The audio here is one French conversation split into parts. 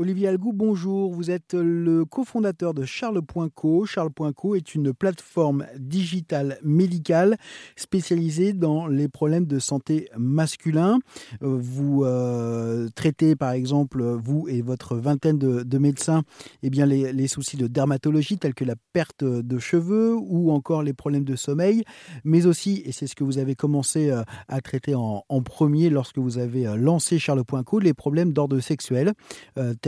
Olivier Algou, bonjour. Vous êtes le cofondateur de Charles.co. Charles.co est une plateforme digitale médicale spécialisée dans les problèmes de santé masculin. Euh, vous euh, traitez, par exemple, vous et votre vingtaine de, médecins, eh bien, les, soucis de dermatologie tels que la perte de cheveux ou encore les problèmes de sommeil, mais aussi, et c'est ce que vous avez commencé euh, à traiter en, premier lorsque vous avez lancé Charles.co, les problèmes d'ordre sexuel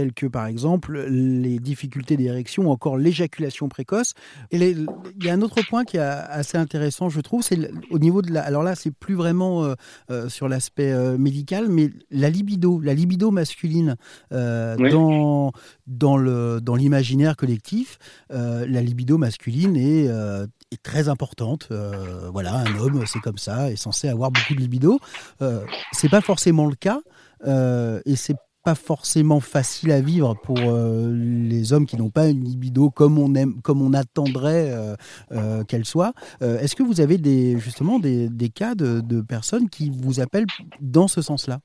tels que par exemple les difficultés d'érection ou encore l'éjaculation précoce. Et il y a un autre point qui est assez intéressant, je trouve, c'est au niveau de la. Alors là, c'est plus vraiment euh, euh, sur l'aspect euh, médical, mais la libido, la libido masculine dans dans le dans l'imaginaire collectif, la libido masculine est est très importante. voilà, un homme, c'est comme ça, est censé avoir beaucoup de libido. C'est pas forcément le cas, et c'est pas forcément facile à vivre pour euh, les hommes qui n'ont pas une libido comme on aime, comme on attendrait euh, euh, qu'elle soit. Est-ce que vous avez justement des, cas de, personnes qui vous appellent dans ce sens-là?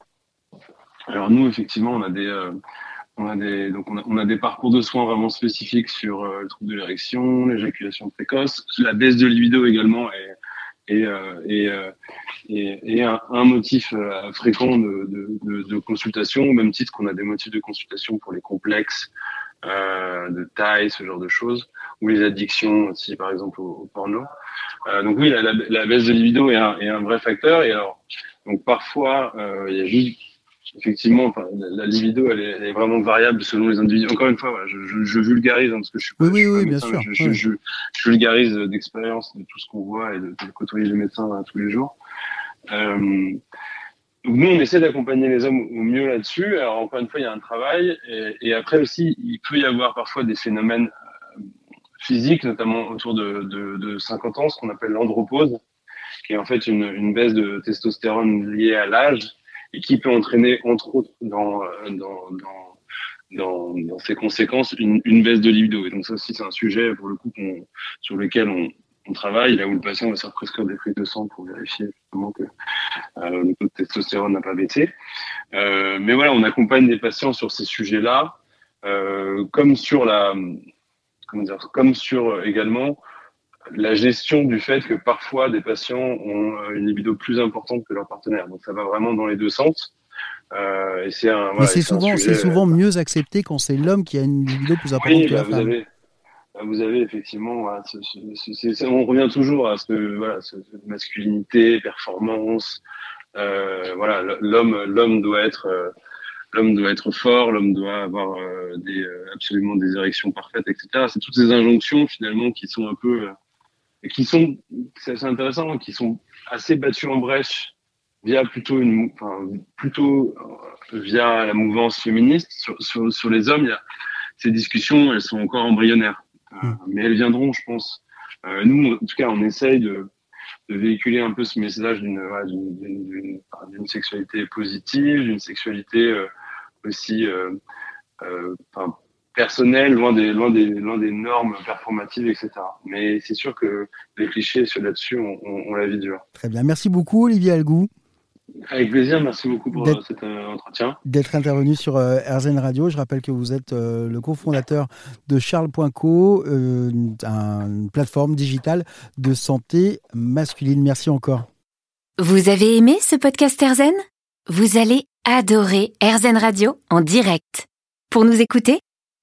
Alors nous, effectivement, on a des, donc on a, des parcours de soins vraiment spécifiques sur le trouble de l'érection, l'éjaculation précoce, la baisse de libido également et, et, et un, un, motif euh, fréquent de, de, de, de, consultation, au même titre qu'on a des motifs de consultation pour les complexes euh, de taille, ce genre de choses, ou les addictions aussi, par exemple au, au porno. Euh, donc oui, la, la, la, baisse de libido est un, est un vrai facteur. Et alors, donc parfois, il y a juste effectivement, la, libido, elle est, vraiment variable selon les individus. Encore une fois, je, vulgarise hein, parce que je suis pas, oui, oui, bien sûr. Je, vulgarise d'expérience de tout ce qu'on voit et de, côtoyer les médecins hein, tous les jours. Euh, nous, on essaie d'accompagner les hommes au mieux là-dessus. Alors, encore une fois, il y a un travail. Et, et, après aussi, il peut y avoir parfois des phénomènes euh, physiques, notamment autour de, de, de 50 ans, ce qu'on appelle l'andropause, qui est en fait une, une baisse de testostérone liée à l'âge et qui peut entraîner, entre autres, dans, euh, dans, dans, dans, dans ses conséquences, une, une, baisse de libido. Et donc ça aussi, c'est un sujet, pour le coup, sur lequel on, travaille, là où le patient va se faire prescrire des prises de sang pour vérifier justement que euh, le taux de testostérone n'a pas baissé. Euh, mais voilà, on accompagne des patients sur ces sujets-là, comme sur la, comment dire, comme sur également la gestion du fait que parfois des patients ont euh, une libido plus importante que leur partenaire. Donc ça va vraiment dans les deux sens. Euh, et c'est un, voilà, c'est souvent, c'est souvent euh, mieux accepté quand c'est l'homme qui a une libido plus importante que la bah, vous femme. Avez, bah, vous avez effectivement, voilà, on revient toujours à ce voilà, ce, masculinité, performance. Euh, voilà, l'homme, l'homme doit être euh, l'homme doit être fort, l'homme doit avoir euh, des, absolument des érections parfaites, etc. C'est toutes ces injonctions finalement qui sont un peu qui sont, c'est intéressant, qui sont assez battus en brèche via plutôt une, enfin, plutôt euh, via la mouvance féministe. Sur, sur, sur, les hommes, il y a, ces discussions, elles sont encore embryonnaires, euh, mm. mais elles viendront, je pense. Euh, nous, en tout cas, on essaye de, de véhiculer un peu ce message d'une d'une sexualité positive, d'une sexualité euh, aussi euh, euh, personnel, loin des, loin des, loin des normes performatives, etc. Mais c'est sûr que les clichés là-dessus, on, on, la vie dure. Très bien. Merci beaucoup, Olivier Algou. Avec plaisir, merci beaucoup pour euh, cet euh, entretien. D'être intervenu sur euh, RZN Radio. Je rappelle que vous êtes le cofondateur de Charles.co, une plateforme digitale de santé masculine. Merci encore. Vous avez aimé ce podcast RZN Vous allez adorer RZN Radio en direct. Pour nous écouter,